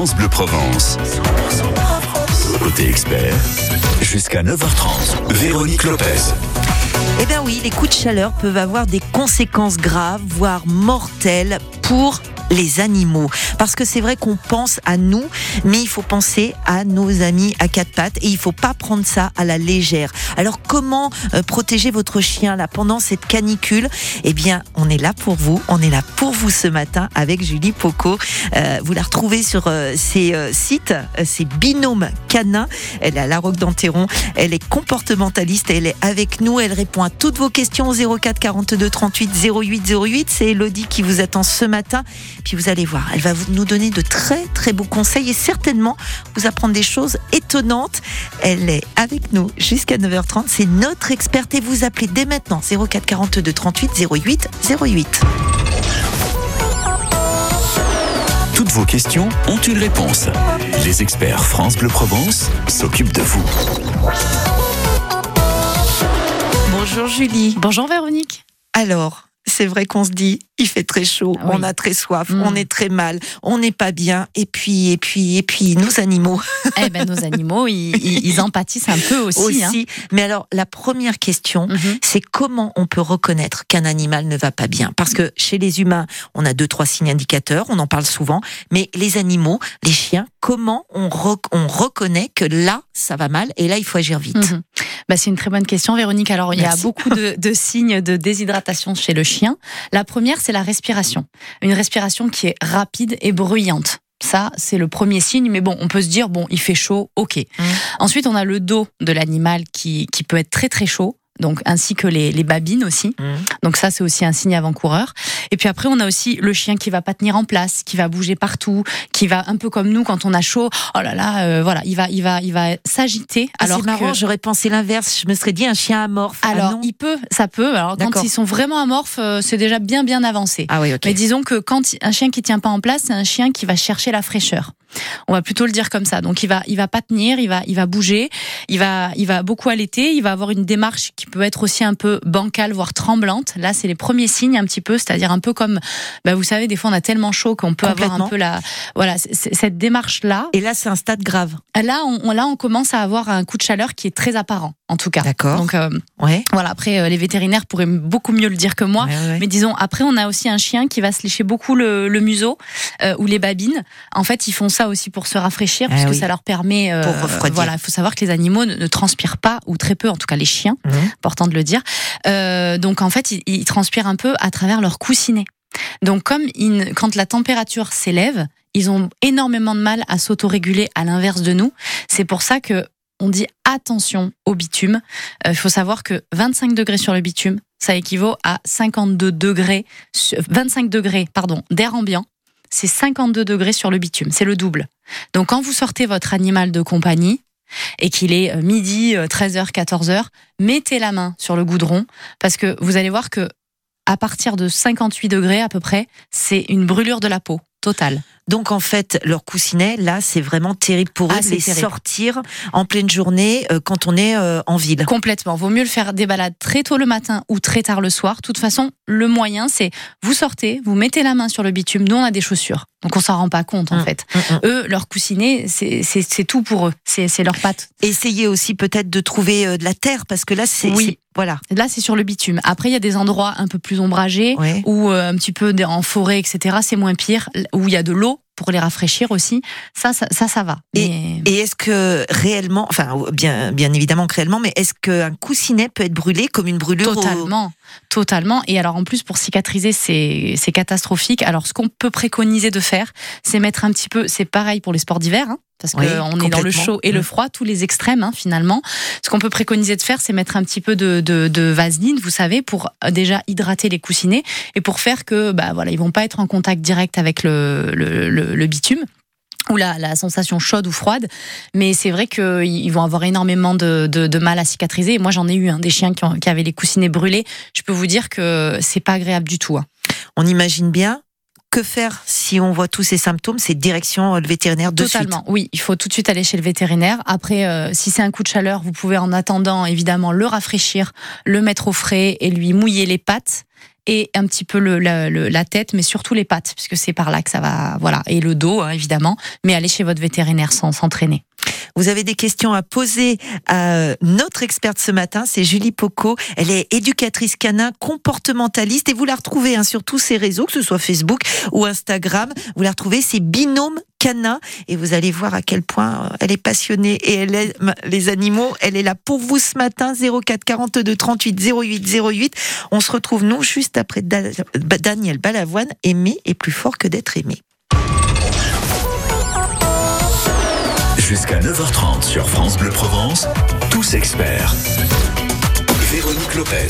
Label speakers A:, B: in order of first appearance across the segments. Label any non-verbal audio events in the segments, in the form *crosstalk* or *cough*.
A: Bleu Provence. Côté expert, jusqu'à 9h30, Véronique Lopez.
B: Eh bien oui, les coups de chaleur peuvent avoir des conséquences graves, voire mortelles pour les animaux. Parce que c'est vrai qu'on pense à nous, mais il faut penser à nos amis à quatre pattes et il faut pas prendre ça à la légère. Alors comment euh, protéger votre chien là pendant cette canicule? Eh bien, on est là pour vous. On est là pour vous ce matin avec Julie Poco. Euh, vous la retrouvez sur euh, ses euh, sites, euh, ses binômes canins. Elle est à La Roque d'Anteron. Elle est comportementaliste. Elle est avec nous. Elle répond à toutes vos questions au 04 42 38 08 08. C'est Elodie qui vous attend ce matin. Puis vous allez voir, elle va vous- nous donner de très très beaux conseils et certainement vous apprendre des choses étonnantes. Elle est avec nous jusqu'à 9h30. C'est notre experte et vous appelez dès maintenant 04 42 38 08 08.
A: Toutes vos questions ont une réponse. Les experts France Bleu Provence s'occupent de vous.
B: Bonjour Julie.
C: Bonjour Véronique.
B: Alors, c'est vrai qu'on se dit, il fait très chaud,
C: Oui.
B: on a très soif,
C: Mm.
B: on est très mal, on n'est pas bien, et puis, et puis, et puis, nos animaux
C: Eh ben nos animaux, ils, ils- ils en pâtissent un peu aussi.
B: aussi.
C: hein.
B: Mais alors, la première question,
C: Mhm.
B: c'est comment on peut reconnaître qu'un animal ne va pas bien? Parce que chez les humains, on a deux, trois signes indicateurs, on en parle souvent, mais les animaux, les chiens, comment on, rec- on reconnaît que là, ça va mal et là, il faut agir vite
C: Mhm. Bah, c'est une très bonne question, Véronique. Alors, il y a beaucoup de, de signes de déshydratation chez le chien. La première, c'est la respiration. Une respiration qui est rapide et bruyante. Ça, c'est le premier signe, mais bon, on peut se dire, bon, il fait chaud, ok.
B: Mhm.
C: Ensuite, on a le dos de l'animal qui, qui peut être très très chaud, donc ainsi que les, les babines aussi.
B: Mhm.
C: Donc ça, c'est aussi un signe avant-coureur. Et puis après, on a aussi le chien qui va pas tenir en place, qui va bouger partout, qui va un peu comme nous quand on a chaud. Oh là là, euh, voilà, il va, il va, il va s'agiter.
B: Ah,
C: alors
B: c'est marrant,
C: que-
B: j'aurais pensé l'inverse, je me serais dit un chien amorphe. Ah
C: alors,
B: non
C: il peut, ça peut. Alors, quand ils sont vraiment amorphes, euh, c'est déjà bien, bien avancé.
B: Ah oui, ok.
C: Mais disons que quand un chien qui tient pas en place, c'est un chien qui va chercher la fraîcheur. On va plutôt le dire comme ça. Donc il va, il va pas tenir, il va, il va bouger, il va, il va beaucoup allaiter, il va avoir une démarche qui peut être aussi un peu bancale, voire tremblante. Là, c'est les premiers signes un petit peu, c'est-à-dire un peu comme, bah, vous savez, des fois on a tellement chaud qu'on peut avoir un peu la, voilà, cette démarche là.
B: Et là, c'est un stade grave.
C: Là, on- là, on commence à avoir un coup de chaleur qui est très apparent, en tout cas.
B: D'accord.
C: Donc euh,
B: Ouais.
C: voilà. Après, euh, les vétérinaires pourraient beaucoup mieux le dire que moi.
B: Ouais, ouais.
C: Mais disons, après, on a aussi un chien qui va se lécher beaucoup le, le museau euh, ou les babines. En fait, ils font ça aussi pour se rafraîchir,
B: Ah
C: puisque
B: oui.
C: ça leur permet. euh,
B: Pour refroidir.
C: Voilà, il faut savoir que les animaux ne, ne transpirent pas, ou très peu, en tout cas les chiens,
B: Mhm.
C: important de le dire. Euh, donc, en fait, ils, ils transpirent un peu à travers leur coussinet. Donc, comme ils- quand la température s'élève, ils ont énormément de mal à s'autoréguler à l'inverse de nous. C'est pour ça que on dit attention au bitume. Euh, Il faut savoir que 25 degrés sur le bitume, ça équivaut à 52 degrés, su- 25 degrés, pardon, d'air ambiant. C'est 52 degrés sur le bitume, c'est le double. Donc quand vous sortez votre animal de compagnie et qu'il est euh, midi, euh, 13h, 14h, mettez la main sur le goudron parce que vous allez voir que à partir de 58 degrés à peu près, c'est une brûlure de la peau totale.
B: Donc en fait, leur coussinet, là, c'est vraiment terrible pour eux
C: Ah,
B: de
C: c'est
B: les
C: terrible.
B: sortir en pleine journée euh, quand on est euh, en ville.
C: Complètement. Vaut mieux le faire des balades très tôt le matin ou très tard le soir. De toute façon, le moyen, c'est vous sortez, vous mettez la main sur le bitume. Nous, on a des chaussures. Donc, on s'en rend pas compte, en
B: Mm.
C: fait.
B: Mm, mm.
C: Eux, leur coussinet, c'est tout pour eux. C'est leur patte.
B: Essayez aussi peut-être de trouver euh, de la terre parce que là, c'est
C: Oui.
B: voilà.
C: Là, c'est sur le bitume. Après, il y a des endroits un peu plus ombragés
B: Ouais.
C: ou euh, un petit peu en forêt, etc. C'est moins pire. Où il y a de l'eau pour les rafraîchir aussi. Ça, ça, ça, ça va. Mais-
B: Et est-ce que réellement, enfin bien, bien évidemment que réellement, mais est-ce qu'un coussinet peut être brûlé comme une brûlure au-
C: Totalement. Et alors en plus pour cicatriser, c'est catastrophique. Alors ce qu'on peut préconiser de faire, c'est mettre un petit peu, c'est pareil pour les sports d'hiver, hein, parce
B: Oui,
C: qu'on est dans le chaud et le
B: Mm.
C: froid, tous les extrêmes hein, finalement. Ce qu'on peut préconiser de faire, c'est mettre un petit peu de, de, de vaseline, vous savez, pour euh, déjà hydrater les coussinets et pour faire que, bah voilà, ils vont pas être en contact direct avec le, le, le, le bitume ou la, la sensation chaude ou froide. Mais c'est vrai qu'ils vont avoir énormément de, de, de mal à cicatriser. Et moi, j'en ai eu hein, des chiens qui, ont- qui avaient les coussinets brûlés. Je peux vous dire que c'est pas agréable du tout. hein.
B: On imagine bien. Que faire si on voit tous ces symptômes C'est direction le vétérinaire de
C: Totalement.
B: suite.
C: Oui, il faut tout de suite aller chez le vétérinaire. Après, euh, si c'est un coup de chaleur, vous pouvez en attendant évidemment le rafraîchir, le mettre au frais et lui mouiller les pattes. Et un petit peu le, la tête, mais surtout les pattes, puisque c'est par là que ça va, voilà, et le dos hein, évidemment. Mais allez chez votre vétérinaire sans s'entraîner.
B: Vous avez des questions à poser à notre experte ce matin, c'est Julie Poco. Elle est éducatrice canin, comportementaliste et vous la retrouvez hein, sur tous ses réseaux, que ce soit Facebook ou Instagram. Vous la retrouvez, c'est Binôme Canin et vous allez voir à quel point euh, elle est passionnée et elle aime les animaux. Elle est là pour vous ce matin, 04 42 38 08 08. On se retrouve nous juste après Daniel Balavoine, aimé est plus fort que d'être aimé.
A: Jusqu'à 9h30 sur France Bleu Provence, tous experts. Véronique Lopez.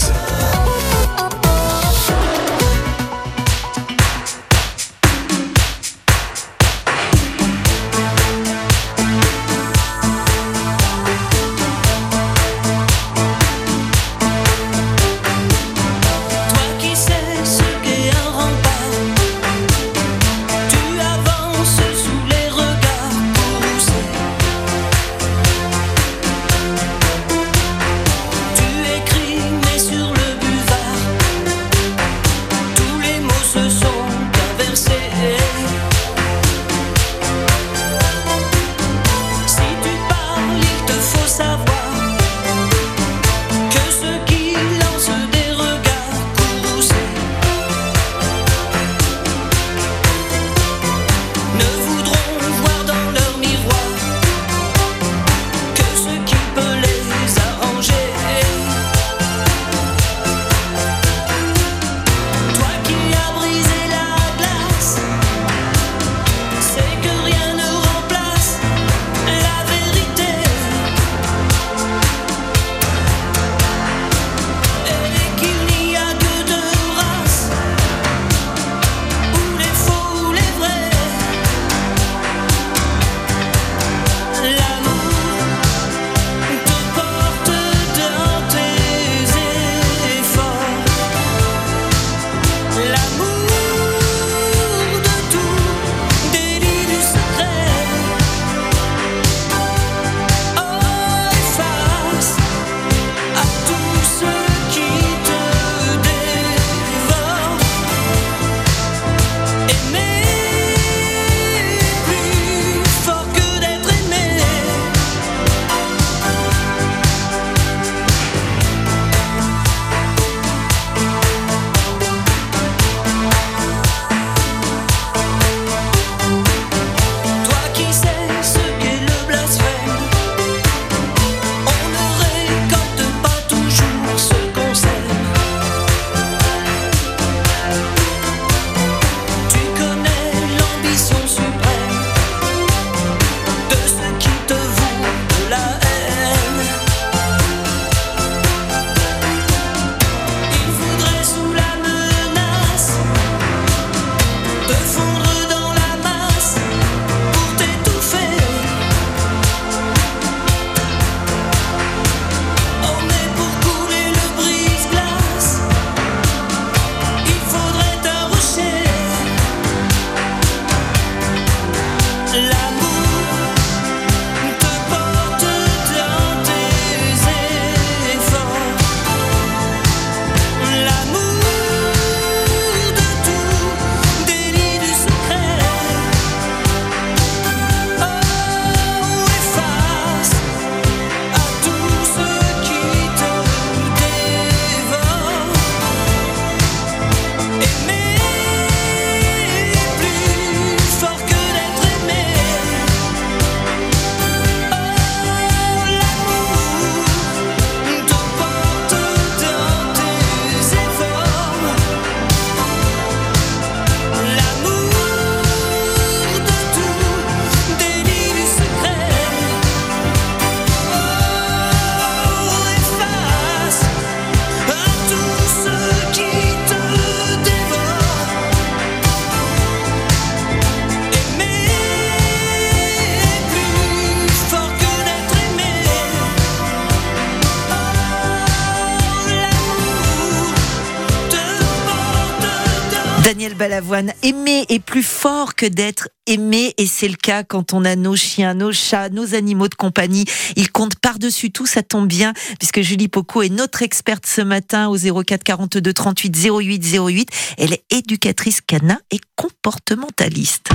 B: Balavoine, aimer est plus fort que d'être aimé et c'est le cas quand on a nos chiens, nos chats, nos animaux de compagnie. Ils comptent par-dessus tout, ça tombe bien puisque Julie Poco est notre experte ce matin au 04 42 38 08 08. Elle est éducatrice cana et comportementaliste.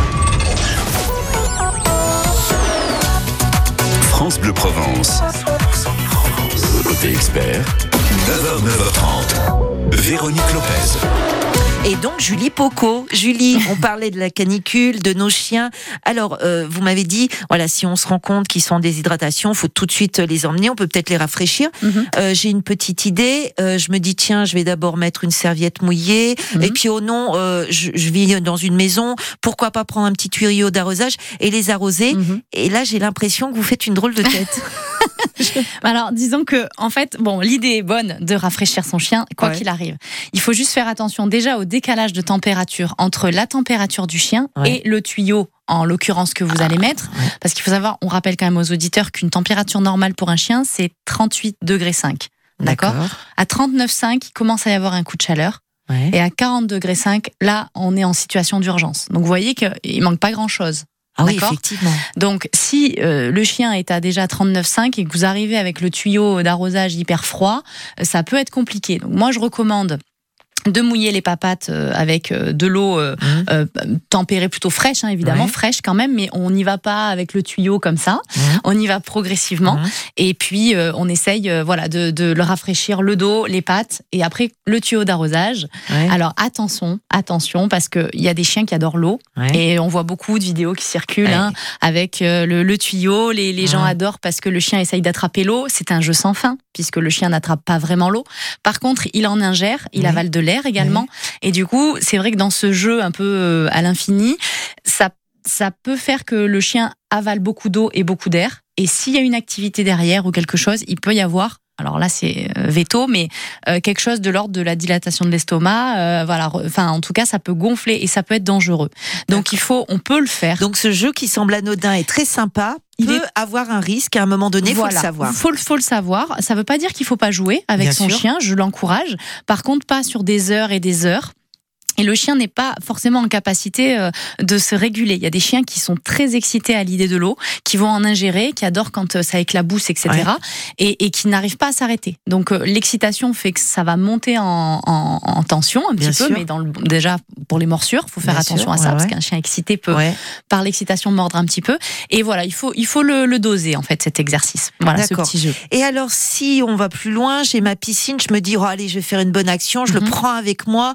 A: France Bleu Provence. Côté expert, 9h, 9h30. Véronique Lopez.
B: Et donc Julie Poco. Julie, *laughs* on parlait de la canicule, de nos chiens. Alors, euh, vous m'avez dit, voilà, si on se rend compte qu'ils sont en déshydratation, faut tout de suite les emmener. On peut peut-être les rafraîchir.
C: Mhm.
B: Euh, J'ai une petite idée. Euh, je me dis, tiens, je vais d'abord mettre une serviette mouillée.
C: Mhm.
B: Et puis, oh non, euh, je, je vis dans une maison. Pourquoi pas prendre un petit tuyau d'arrosage et les arroser?
C: Mhm.
B: Et là, j'ai l'impression que vous faites une drôle de tête. *laughs* *laughs*
C: Alors, disons que, en fait, bon, l'idée est bonne de rafraîchir son chien, quoi
B: Ouais.
C: qu'il arrive. Il faut juste faire attention déjà au décalage de température entre la température du chien
B: Ouais.
C: et le tuyau, en l'occurrence que vous allez mettre.
B: ouais.
C: Parce qu'il faut savoir, on rappelle quand même aux auditeurs qu'une température normale pour un chien, c'est 38 degrés 5. D'accord? À 39,5, il commence à y avoir un coup de chaleur.
B: Ouais.
C: Et à 40 degrés 5, là, on est en situation d'urgence. Donc, vous voyez qu'il manque pas grand-chose.
B: Ah oui, effectivement.
C: Donc, si euh, le chien est à déjà 39,5 et que vous arrivez avec le tuyau d'arrosage hyper froid, euh, ça peut être compliqué. Donc, moi, je recommande de mouiller les papates euh, avec euh, de l'eau euh,
B: Mhm.
C: euh, tempérée plutôt fraîche, hein, évidemment, fraîche quand même, mais on n'y va pas avec le tuyau comme ça.
B: Mhm.
C: On y va progressivement.
B: Mhm.
C: Et puis, euh, on essaye euh, voilà, de, de le rafraîchir, le dos, les pattes, et après, le tuyau d'arrosage. Alors, attention, attention, parce qu'il y a des chiens qui adorent l'eau. Et on voit beaucoup de vidéos qui circulent hein, avec le, le tuyau. Les, les gens adorent parce que le chien essaye d'attraper l'eau. C'est un jeu sans fin, puisque le chien n'attrape pas vraiment l'eau. Par contre, il en ingère, il avale de l'air également. Et du coup, c'est vrai que dans ce jeu un peu euh, à l'infini, ça, ça peut faire que le chien avale beaucoup d'eau et beaucoup d'air. Et s'il y a une activité derrière ou quelque chose, il peut y avoir. Alors là, c'est euh, veto, mais euh, quelque chose de l'ordre de la dilatation de l'estomac. euh, voilà, enfin, en tout cas, ça peut gonfler et ça peut être dangereux. Donc, il faut, on peut le faire.
B: Donc ce jeu qui semble anodin et très sympa
C: Il
B: peut
C: est-
B: avoir un risque à un moment donné, il faut
C: voilà.
B: le savoir.
C: Faut, le- faut le savoir. Ça veut pas dire qu'il faut pas jouer avec
B: Bien
C: son
B: sûr.
C: chien. Je l'encourage. Par contre, pas sur des heures et des heures. Et le chien n'est pas forcément en capacité euh, de se réguler. Il y a des chiens qui sont très excités à l'idée de l'eau, qui vont en ingérer, qui adorent quand euh, ça éclabousse, etc.
B: Ouais.
C: Et, et qui n'arrivent pas à s'arrêter. Donc euh, l'excitation fait que ça va monter en, en- en tension un
B: Bien
C: petit peu,
B: sûr.
C: mais dans le, déjà pour les morsures, faut faire
B: Bien
C: attention
B: sûr,
C: à ça
B: ouais,
C: parce
B: ouais.
C: qu'un chien excité peut par l'excitation mordre un petit peu. Et voilà, il faut il faut le, le doser en fait cet exercice. Voilà ce petit jeu.
B: Et alors, si on va plus loin, j'ai ma piscine, je me dis, oh, allez, je vais faire une bonne action, je le
C: Mhm.
B: prends avec moi.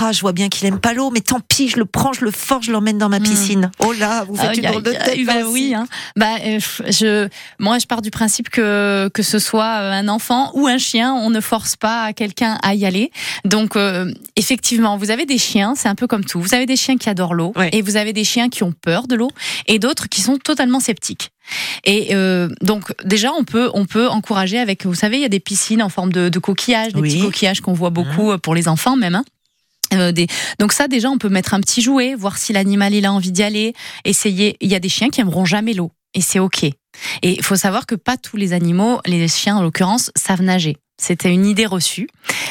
B: Ah, je vois bien qu'il aime pas l'eau, mais tant pis, je le prends, je le force, je l'emmène dans ma
C: Mhm.
B: piscine. Oh là, vous faites une drôle de tête.
C: bah
B: aussi.
C: oui, hein. bah, euh, je, moi je pars du principe que que ce soit euh, un enfant ou un chien, on ne force pas quelqu'un à y aller. Donc euh, effectivement, vous avez des chiens, c'est un peu comme tout. Vous avez des chiens qui adorent l'eau
B: Ouais.
C: et vous avez des chiens qui ont peur de l'eau et d'autres qui sont totalement sceptiques. Et euh, donc déjà on peut on peut encourager avec vous savez il y a des piscines en forme de, de coquillages des
B: Oui.
C: petits coquillages qu'on voit beaucoup euh, pour les enfants même. hein. Euh. Donc ça déjà on peut mettre un petit jouet, voir si l'animal il a envie d'y aller, essayer. Il y a des chiens qui aimeront jamais l'eau et c'est ok. Et il faut savoir que pas tous les animaux, les chiens en l'occurrence, savent nager. C'était une idée reçue.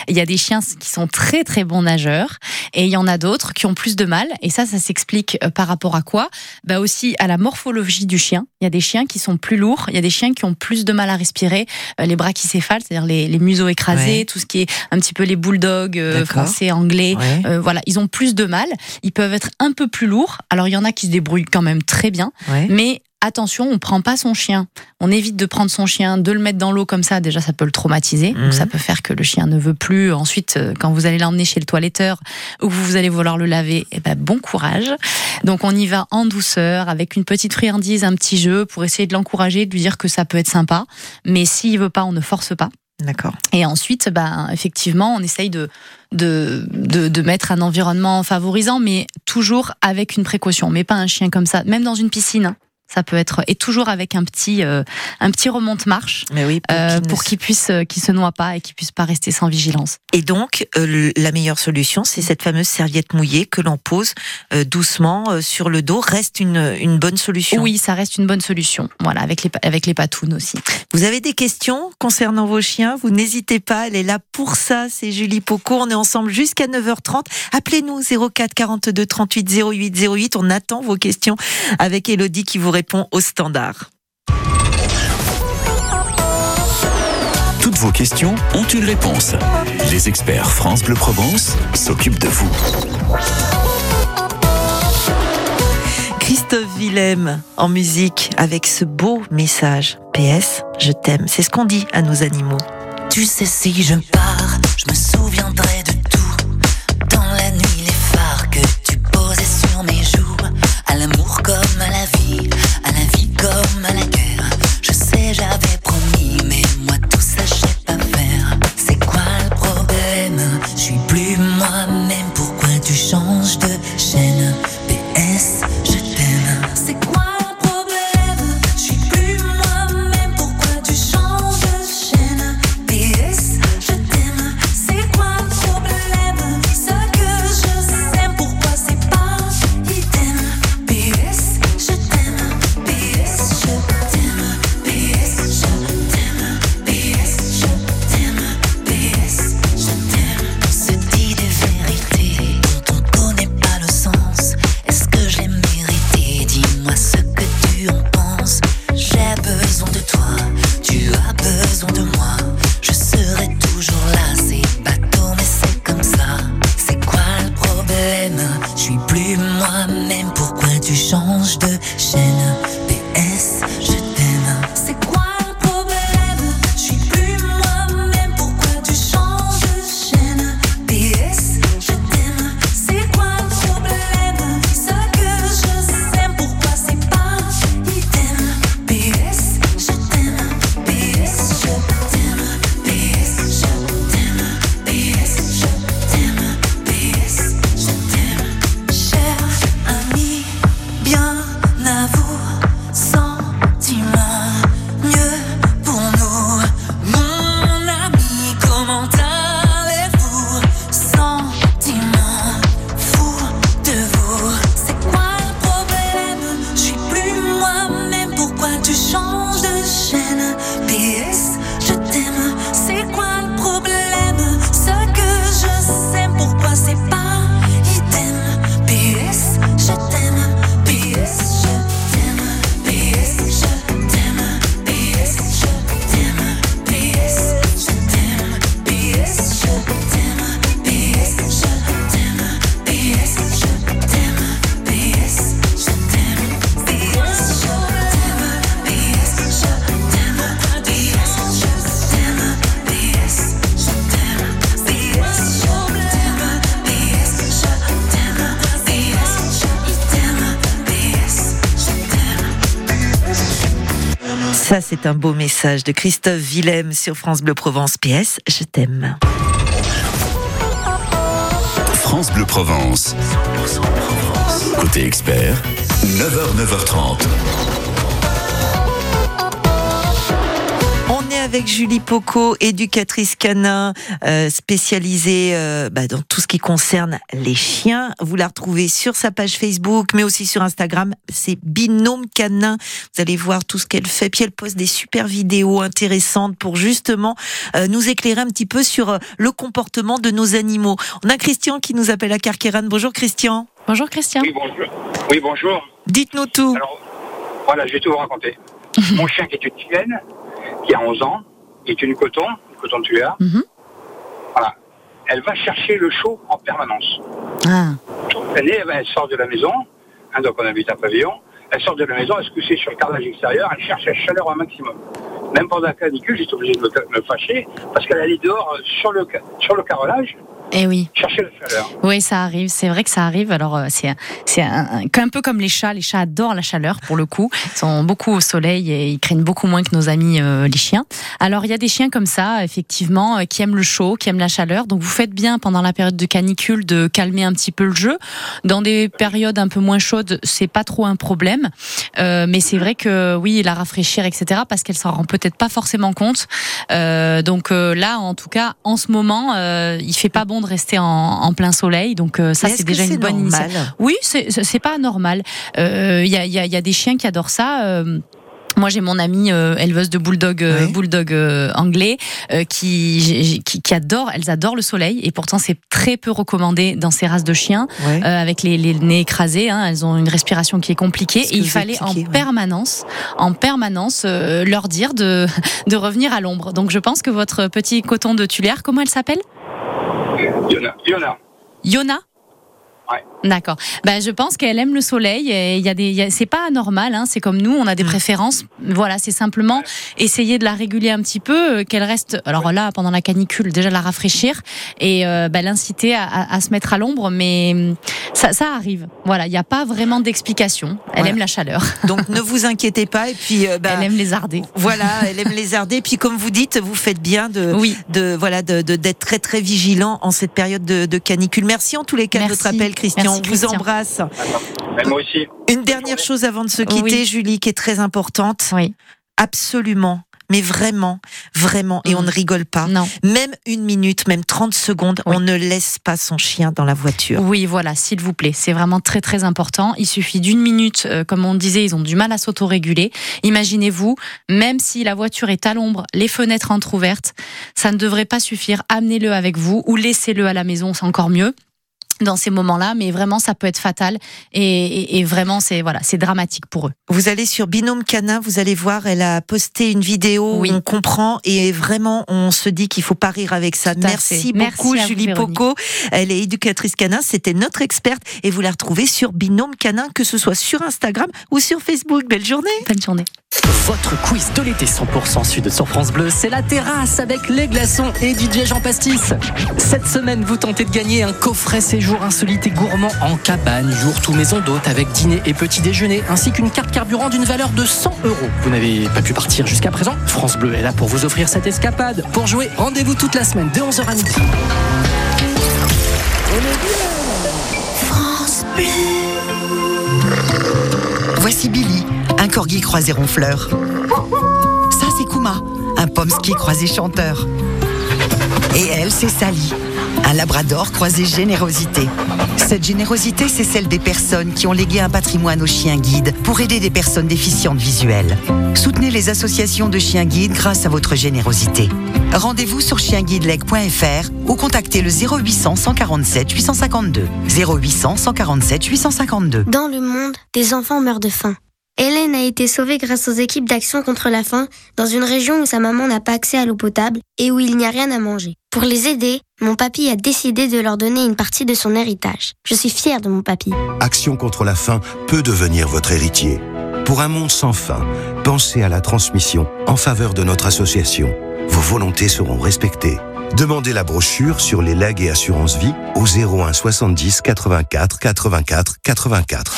C: Il y a des chiens qui sont très très bons nageurs et il y en a d'autres qui ont plus de mal. Et ça, ça s'explique euh, par rapport à quoi? Bah aussi à la morphologie du chien. Il y a des chiens qui sont plus lourds, il y a des chiens qui ont plus de mal à respirer, euh, les brachycéphales, c'est-à-dire les, les museaux écrasés,
B: Ouais.
C: tout ce qui est un petit peu les bulldogs euh, français, anglais.
B: Ouais,
C: Euh, voilà, ils ont plus de mal. Ils peuvent être un peu plus lourds. Alors il y en a qui se débrouillent quand même très bien,
B: ouais.
C: mais attention, on prend pas son chien. On évite de prendre son chien, de le mettre dans l'eau comme ça. Déjà, ça peut le traumatiser.
B: Mhm.
C: Donc, ça peut faire que le chien ne veut plus. Ensuite, euh, quand vous allez l'emmener chez le toiletteur ou que vous allez vouloir le laver, eh ben, bon courage. Donc, on y va en douceur, avec une petite friandise, un petit jeu pour essayer de l'encourager, de lui dire que ça peut être sympa. Mais s'il veut pas, on ne force pas.
B: D'accord.
C: Et ensuite, ben, effectivement, on essaye de, de, de, de mettre un environnement favorisant, mais toujours avec une précaution. Mais pas un chien comme ça, même dans une piscine. Ça peut être et toujours avec un petit euh, un petit remonte marche
B: Mais oui, pour
C: euh,
B: qu'il ne
C: pour
B: se-
C: euh, qu'il se noie pas et qu'il puisse pas rester sans vigilance.
B: Et donc, euh, le- la meilleure solution, c'est cette fameuse serviette mouillée que l'on pose doucement sur le dos. Reste une, une bonne solution.
C: Oui, ça reste une bonne solution. Voilà, avec les avec les patounes aussi.
B: Vous avez des questions concernant vos chiens? Vous n'hésitez pas, elle est là pour ça. C'est Julie Poco. On est ensemble jusqu'à 9h30. Appelez-nous 04 42 38 08 08. On attend vos questions avec Elodie qui vous répond au standard.
A: Toutes vos questions ont une réponse. Les experts France Bleu Provence s'occupent de vous.
B: Christophe Willem en musique avec ce beau message. PS, je t'aime. C'est ce qu'on dit à nos animaux.
D: Tu sais si je pars, je me souviendrai de tout. Dans la nuit, les phares que tu posais sur mes joues. À l'amour c'est
B: un beau message de Christophe Willem sur France Bleu Provence. PS, je t'aime.
A: France Bleu Provence. Côté expert, 9h, 9h30.
B: Avec Julie Poco, éducatrice canin, euh, spécialisée euh, bah, dans tout ce qui concerne les chiens. Vous la retrouvez sur sa page Facebook, mais aussi sur Instagram. C'est Binôme Canin. Vous allez voir tout ce qu'elle fait. Puis elle poste des super vidéos intéressantes pour justement euh, nous éclairer un petit peu sur euh, le comportement de nos animaux. On a Christian qui nous appelle à Carqueran. Bonjour Christian.
C: Bonjour Christian.
E: Oui, bonjour. Oui, bonjour.
B: Dites-nous tout.
E: Alors, voilà, je vais tout vous raconter. *laughs* Mon chien qui est une chienne, qui a 11 ans, qui est une coton, une coton tueur.
C: Mhm.
E: Voilà. Elle va chercher le chaud en permanence.
C: Ah.
E: Elle, est- elle sort de la maison, hein, donc on habite un pavillon, elle sort de la maison, elle se couche sur le carrelage extérieur, elle cherche la chaleur au maximum. Même pendant la canicule, j'étais obligé de me, me fâcher, parce qu'elle allait dehors euh, sur le, sur le carrelage,
C: Eh oui.
E: Cherchez la chaleur.
C: Oui, ça arrive. C'est vrai que ça arrive. Alors, euh, c'est c'est un, un peu comme les chats. Les chats adorent la chaleur pour le coup. Ils sont beaucoup au soleil et ils craignent beaucoup moins que nos amis euh, les chiens. Alors, il y a des chiens comme ça, effectivement, euh, qui aiment le chaud, qui aiment la chaleur. Donc, vous faites bien pendant la période de canicule de calmer un petit peu le jeu. Dans des périodes un peu moins chaudes, c'est pas trop un problème. Euh, mais c'est vrai que oui, la rafraîchir, etc. Parce qu'elle s'en rend peut-être pas forcément compte. Euh, donc euh, là, en tout cas, en ce moment, euh, il fait pas bon de rester en, en plein soleil. Donc euh, ça, c'est déjà une bonne
B: normal
C: initiative. Oui, c'est pas normal. Euh, Il y, a, il y a- il y a des chiens qui adorent ça. euh, moi, j'ai mon amie euh, éleveuse de bulldog, euh, euh, anglais, euh, qui, j'ai- qui, qui adore, elles adorent le soleil, et pourtant c'est très peu recommandé dans ces races de chiens, euh, avec les, les nez écrasés. Hein, elles ont une respiration qui est compliquée, et il fallait en
B: ouais.
C: permanence, en permanence, euh, leur dire de *laughs* de revenir à l'ombre. Donc, je pense que votre petit coton de tulière, comment elle s'appelle?
E: Yona. Yona.
C: Yona?
E: Ouais.
C: D'accord. Ben, je pense qu'elle aime le soleil. Et il y a des, c'est pas anormal. Hein, c'est comme nous, on a des
B: Mm.
C: préférences. Voilà, c'est simplement essayer de la réguler un petit peu, euh, qu'elle reste. Alors là, pendant la canicule, déjà la rafraîchir et euh, ben, l'inciter à, à- à se mettre à l'ombre. Mais hum, ça, ça arrive. Voilà, il n'y a pas vraiment d'explication. Elle
B: Voilà.
C: aime la chaleur. *laughs*
B: Donc ne vous inquiétez pas. Et puis, euh, bah,
C: Elle aime les ardés.
B: voilà, elle aime lézarder. Puis comme vous dites, vous faites bien de,
C: Oui.
B: de voilà de d'être très très vigilant en cette période de, de canicule. Merci en tous les cas de votre appel, Christian.
C: Merci,
B: On vous
C: Christian.
B: embrasse.
E: Mais moi aussi.
B: Une dernière chose avant de se quitter,
C: Oui.
B: Julie, qui est très importante.
C: Oui.
B: Absolument. Mais vraiment, vraiment, et on
C: Mhm.
B: ne rigole pas.
C: Non.
B: Même une minute, même 30 secondes,
C: Oui.
B: on ne laisse pas son chien dans la voiture.
C: Oui, voilà, s'il vous plaît. C'est vraiment très très important. Il suffit d'une minute, euh, comme on disait, ils ont du mal à s'autoréguler. Imaginez-vous, même si la voiture est à l'ombre, les fenêtres entrouvertes, ça ne devrait pas suffire. Amenez-le avec vous ou laissez-le à la maison, c'est encore mieux dans ces moments-là, mais vraiment ça peut être fatal et, et- et vraiment c'est voilà c'est dramatique pour eux.
B: Vous allez sur Binôme Canin, vous allez voir, elle a posté une vidéo
C: Oui.
B: où on comprend et vraiment on se dit qu'il faut pas rire avec ça. Merci
C: fait.
B: Beaucoup Julie. Poco. Elle est éducatrice canin, c'était notre experte et vous la retrouvez sur Binôme Canin, que ce soit sur Instagram ou sur Facebook. Belle journée.
C: Bonne journée.
F: Votre quiz de l'été 100% sud sur France Bleu, c'est la terrasse avec les glaçons et DJ Jean Pastis. Cette semaine, vous tentez de gagner un coffret séjour insolite et gourmand en cabane, jour tout maison d'hôte avec dîner et petit déjeuner, ainsi qu'une carte carburant d'une valeur de 100 euros. Vous n'avez pas pu partir jusqu'à présent France Bleu est là pour vous offrir cette escapade. Pour jouer, rendez-vous toute la semaine de 11h à midi.
G: Voici corgi croisé ronfleur. Ça, c'est Kuma, un pomsky croisé chanteur. Et elle, c'est Sally, un labrador croisé générosité. Cette générosité, c'est celle des personnes qui ont légué un patrimoine aux chiens guides pour aider des personnes déficientes visuelles. Soutenez les associations de chiens guides grâce à votre générosité. Rendez-vous sur chienguideleg.fr ou contactez le 0800 147 852. 0800 147 852.
H: Dans le monde, des enfants meurent de faim. Hélène a été sauvée grâce aux équipes d'action contre la faim dans une région où sa maman n'a pas accès à l'eau potable et où il n'y a rien à manger. Pour les aider, mon papy a décidé de leur donner une partie de son héritage. Je suis fière de mon papy.
I: Action contre la faim peut devenir votre héritier. Pour un monde sans faim, pensez à la transmission en faveur de notre association. Vos volontés seront respectées. Demandez la brochure sur les legs et assurances vie au 01 70 84 84 84.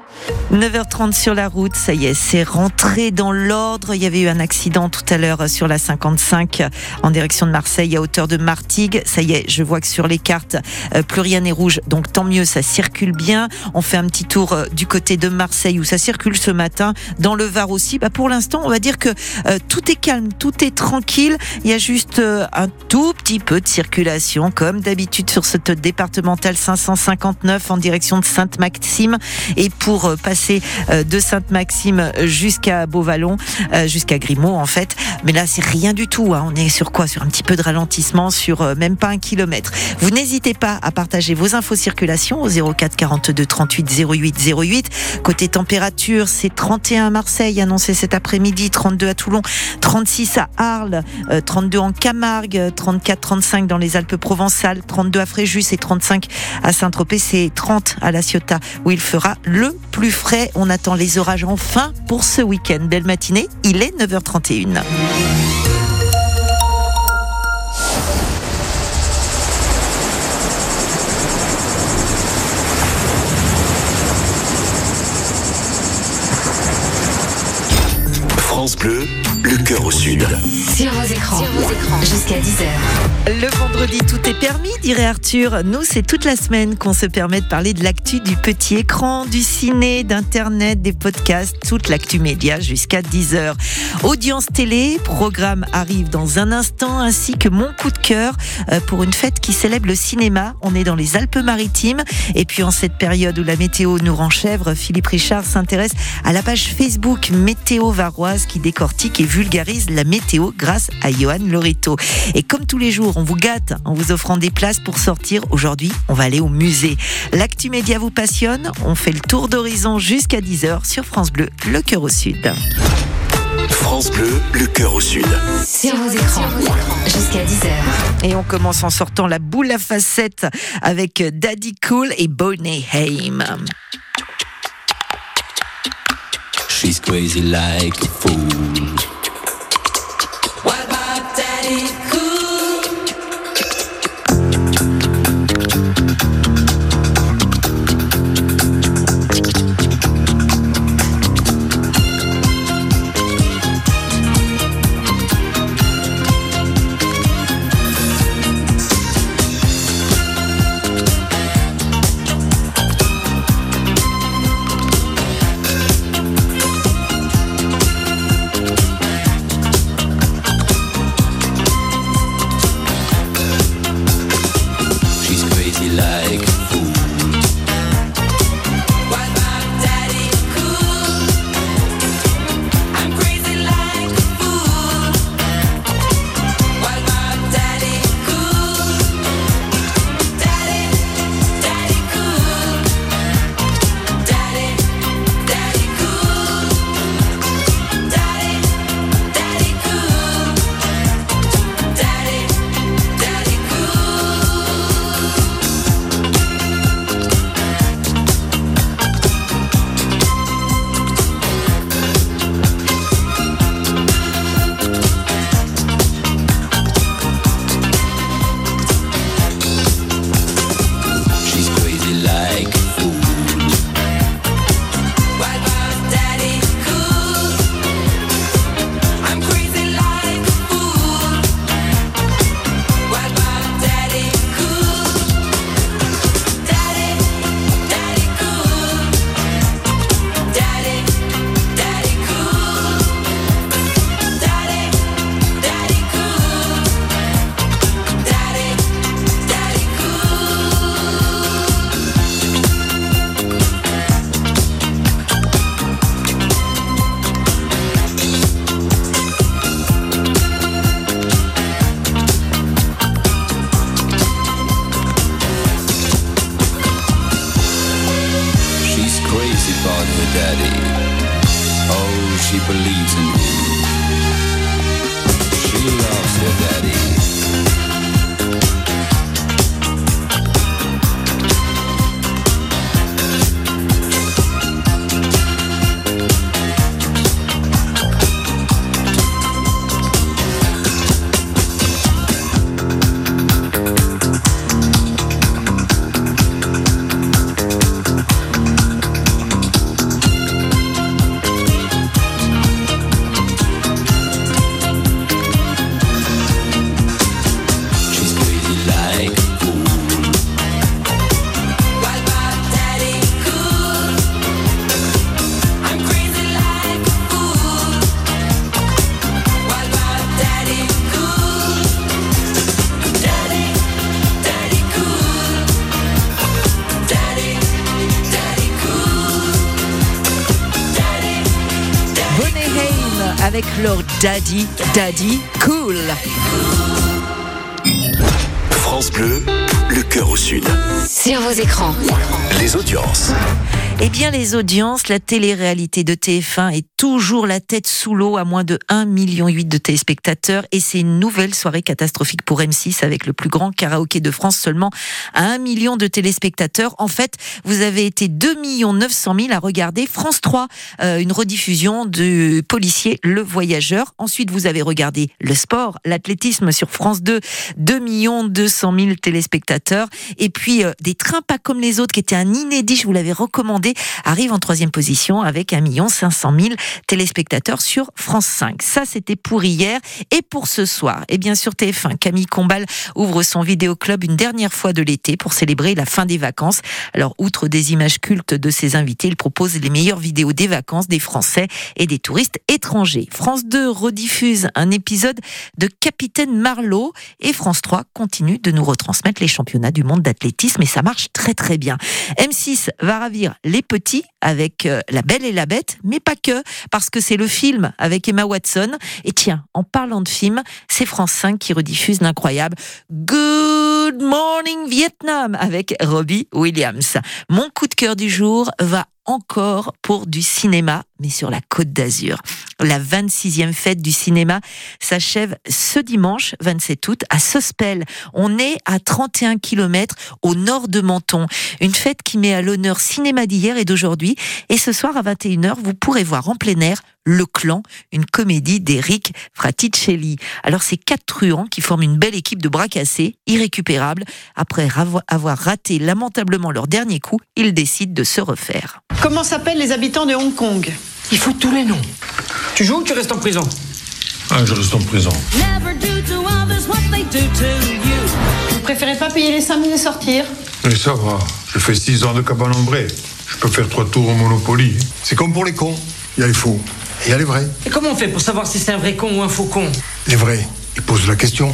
B: 9h30 sur la route, ça y est, c'est rentré dans l'ordre. Il y avait eu un accident tout à l'heure sur la 55 en direction de Marseille à hauteur de Martigues. Ça y est, je vois que sur les cartes, euh, plus rien n'est rouge, donc tant mieux, ça circule bien. On fait un petit tour euh, du côté de Marseille où ça circule ce matin, dans le Var aussi. Bah, pour l'instant, on va dire que euh, tout est calme, tout est tranquille. Il y a juste un tout petit peu de circulation, comme d'habitude sur cette départementale 559 en direction de Sainte-Maxime. Et pour passer euh, de Sainte-Maxime jusqu'à Beauvallon, euh, jusqu'à Grimaud en fait. Mais là, c'est rien du tout. hein. On est sur quoi? Sur un petit peu de ralentissement, sur euh, même pas un kilomètre. Vous n'hésitez pas à partager vos infos circulation au 04 42 38 08 08. Côté température, c'est 31 à Marseille annoncé cet après-midi, 32 à Toulon, 36 à Arles, euh, 32 en Camargue, 34, 35 dans les Alpes-Provençales, 32 à Fréjus et 35 à Saint-Tropez. C'est 30 à La Ciotat où il fera le plus frais. On attend les orages enfin pour ce week-end. Belle matinée, il est 9h31.
A: France Bleu, le cœur au sud.
J: Sur vos écrans, jusqu'à 10h.
B: Le vendredi, tout est permis, dirait Arthur. Nous, c'est toute la semaine qu'on se permet de parler de l'actu du petit écran, du ciné, d'internet, des podcasts, toute l'actu média jusqu'à 10h. Audience télé, programme arrive dans un instant, ainsi que mon coup de cœur euh, pour une fête qui célèbre le cinéma. On est dans les Alpes-Maritimes. Et puis en cette période où la météo nous renchèvre, Philippe Richard s'intéresse à la page Facebook Météo Varoise qui décortique et vulgarise la météo grâce à Johan Lorito. Et comme tous les jours, on vous gâte en vous offrant des places pour sortir. Aujourd'hui, on va aller au musée. L'actu média vous passionne. On fait le tour d'horizon jusqu'à 10h sur France Bleu, le cœur au sud.
A: France Bleu, le cœur au sud.
J: Sur vos écrans, jusqu'à 10h.
B: Et on commence en sortant la boule à facettes avec Daddy Cool et Bonnie Haim.
D: She's crazy like a fool. About her daddy. Oh, she believes in him.
B: Avec leur Daddy, Daddy Cool.
A: France Bleu, le cœur au sud.
J: Sur vos écrans.
A: Les audiences.
B: Eh bien, les audiences, la télé-réalité de TF1 est toujours la tête sous l'eau à moins de 1,8 million de téléspectateurs et c'est une nouvelle soirée catastrophique pour M6 avec le plus grand karaoké de France seulement à 1 million de téléspectateurs. En fait, vous avez été 2 900 000 à regarder France 3, euh, une rediffusion du policier Le Voyageur. Ensuite, vous avez regardé le sport, l'athlétisme sur France 2, 2 200 000 téléspectateurs. Et puis, euh, des trains pas comme les autres qui étaient un inédit, je vous l'avais recommandé, arrive en troisième position avec 1 500 000 téléspectateurs sur France 5. Ça, c'était pour hier et pour ce soir. Et bien sûr, TF1, Camille Combal ouvre son vidéoclub une dernière fois de l'été pour célébrer la fin des vacances. Alors, outre des images cultes de ses invités, il propose les meilleures vidéos des vacances des Français et des touristes étrangers. France 2 rediffuse un épisode de Capitaine Marlowe et France 3 continue de nous retransmettre les championnats du monde d'athlétisme et ça marche très très bien. M6 va les petits avec euh, La Belle et la Bête, mais pas que, parce que c'est le film avec Emma Watson. Et tiens, en parlant de film, c'est France 5 qui rediffuse l'incroyable Good Morning Vietnam avec Robbie Williams. Mon coup de cœur du jour va encore pour du cinéma, mais sur la côte d'Azur. La 26e fête du cinéma s'achève ce dimanche 27 août à Sospel. On est à 31 km au nord de Menton. Une fête qui met à l'honneur cinéma d'hier et d'aujourd'hui. Et ce soir à 21h, vous pourrez voir en plein air le Clan, une comédie d'Eric Fraticelli. Alors c'est quatre truands qui forment une belle équipe de bras cassés, irrécupérables. Après avoir raté lamentablement leur dernier coup, ils décident de se refaire.
K: Comment s'appellent les habitants de Hong Kong?
L: Il faut tous les noms.
K: Tu joues ou tu restes en prison?
M: Ah, je reste en prison.
K: Vous préférez pas payer les 5000 et sortir?
M: Mais ça va. Je fais 6 ans de cabane ombrée. Je peux faire trois tours au Monopoly.
N: C'est comme pour les cons. Il y a les faux et il y a les vrais.
K: Et comment on fait pour savoir si c'est un vrai con ou un faux con?
N: Les vrais. Ils posent la question.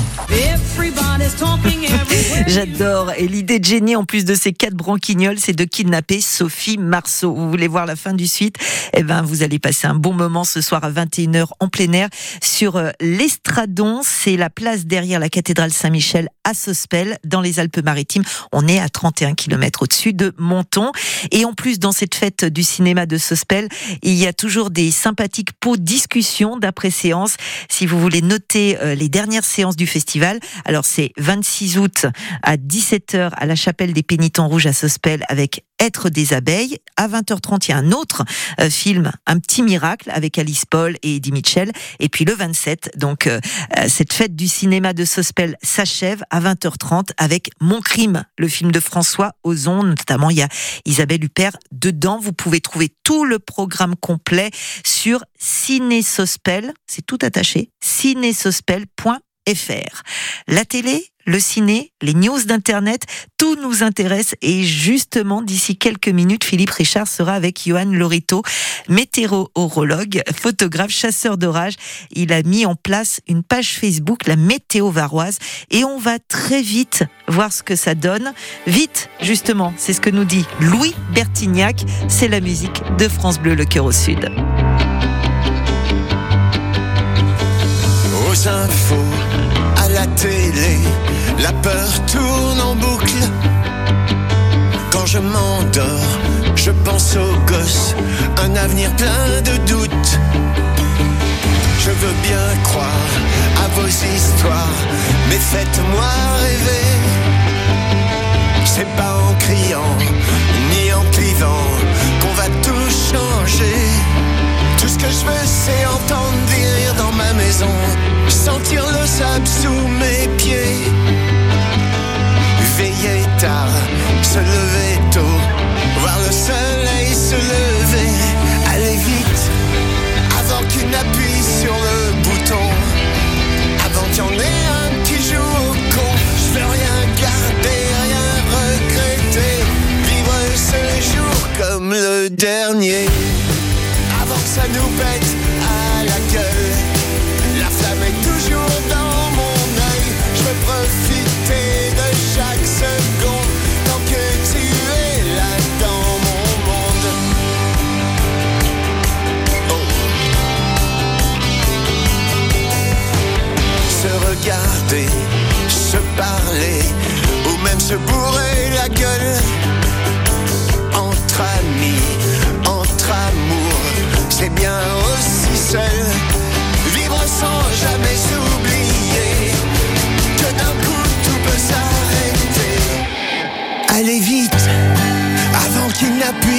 B: J'adore. Et l'idée de génie, en plus de ces quatre branquignoles, c'est de kidnapper Sophie Marceau. Vous voulez voir la fin du suite? Eh ben, vous allez passer un bon moment ce soir à 21h en plein air sur euh, l'Estradon. C'est la place derrière la cathédrale Saint-Michel à Sospel, dans les Alpes-Maritimes. On est à 31 km au-dessus de Menton. Et en plus, dans cette fête du cinéma de Sospel, il y a toujours des sympathiques pots discussions d'après-séance. Si vous voulez noter euh, dernières séances du festival, alors c'est 26 août à 17h à la chapelle des Pénitents Rouges à Sospel avec être des abeilles. À 20h30, il y a un autre euh, film, Un petit miracle, avec Alice Paul et Eddie Mitchell. Et puis le 27, donc euh, euh, cette fête du cinéma de Sospel s'achève à 20h30 avec Mon crime, le film de François Ozon. Notamment, il y a Isabelle Huppert dedans. Vous pouvez trouver tout le programme complet sur Ciné Sospel. C'est tout attaché. cinésospel.fr. La télé, le ciné, les news d'Internet, tout nous intéresse et justement d'ici quelques minutes, Philippe Richard sera avec Johan Lorito, météorologue, photographe, chasseur d'orage. Il a mis en place une page Facebook, la météo varoise, et on va très vite voir ce que ça donne. Vite, justement, c'est ce que nous dit Louis Bertignac, c'est la musique de France Bleu, le cœur au sud.
O: Aux infos, à la télé la peur tourne en boucle. Quand je m'endors, je pense aux gosses, un avenir plein de doutes. Je veux bien croire à vos histoires, mais faites-moi rêver. C'est pas en criant, ni en clivant, qu'on va tout changer. Je veux, c'est entendre dans ma maison, sentir le sable sous mes pieds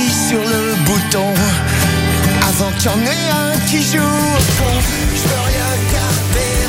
O: sur le bouton. Avant qu'il y en ait un qui joue au fond, je veux rien garder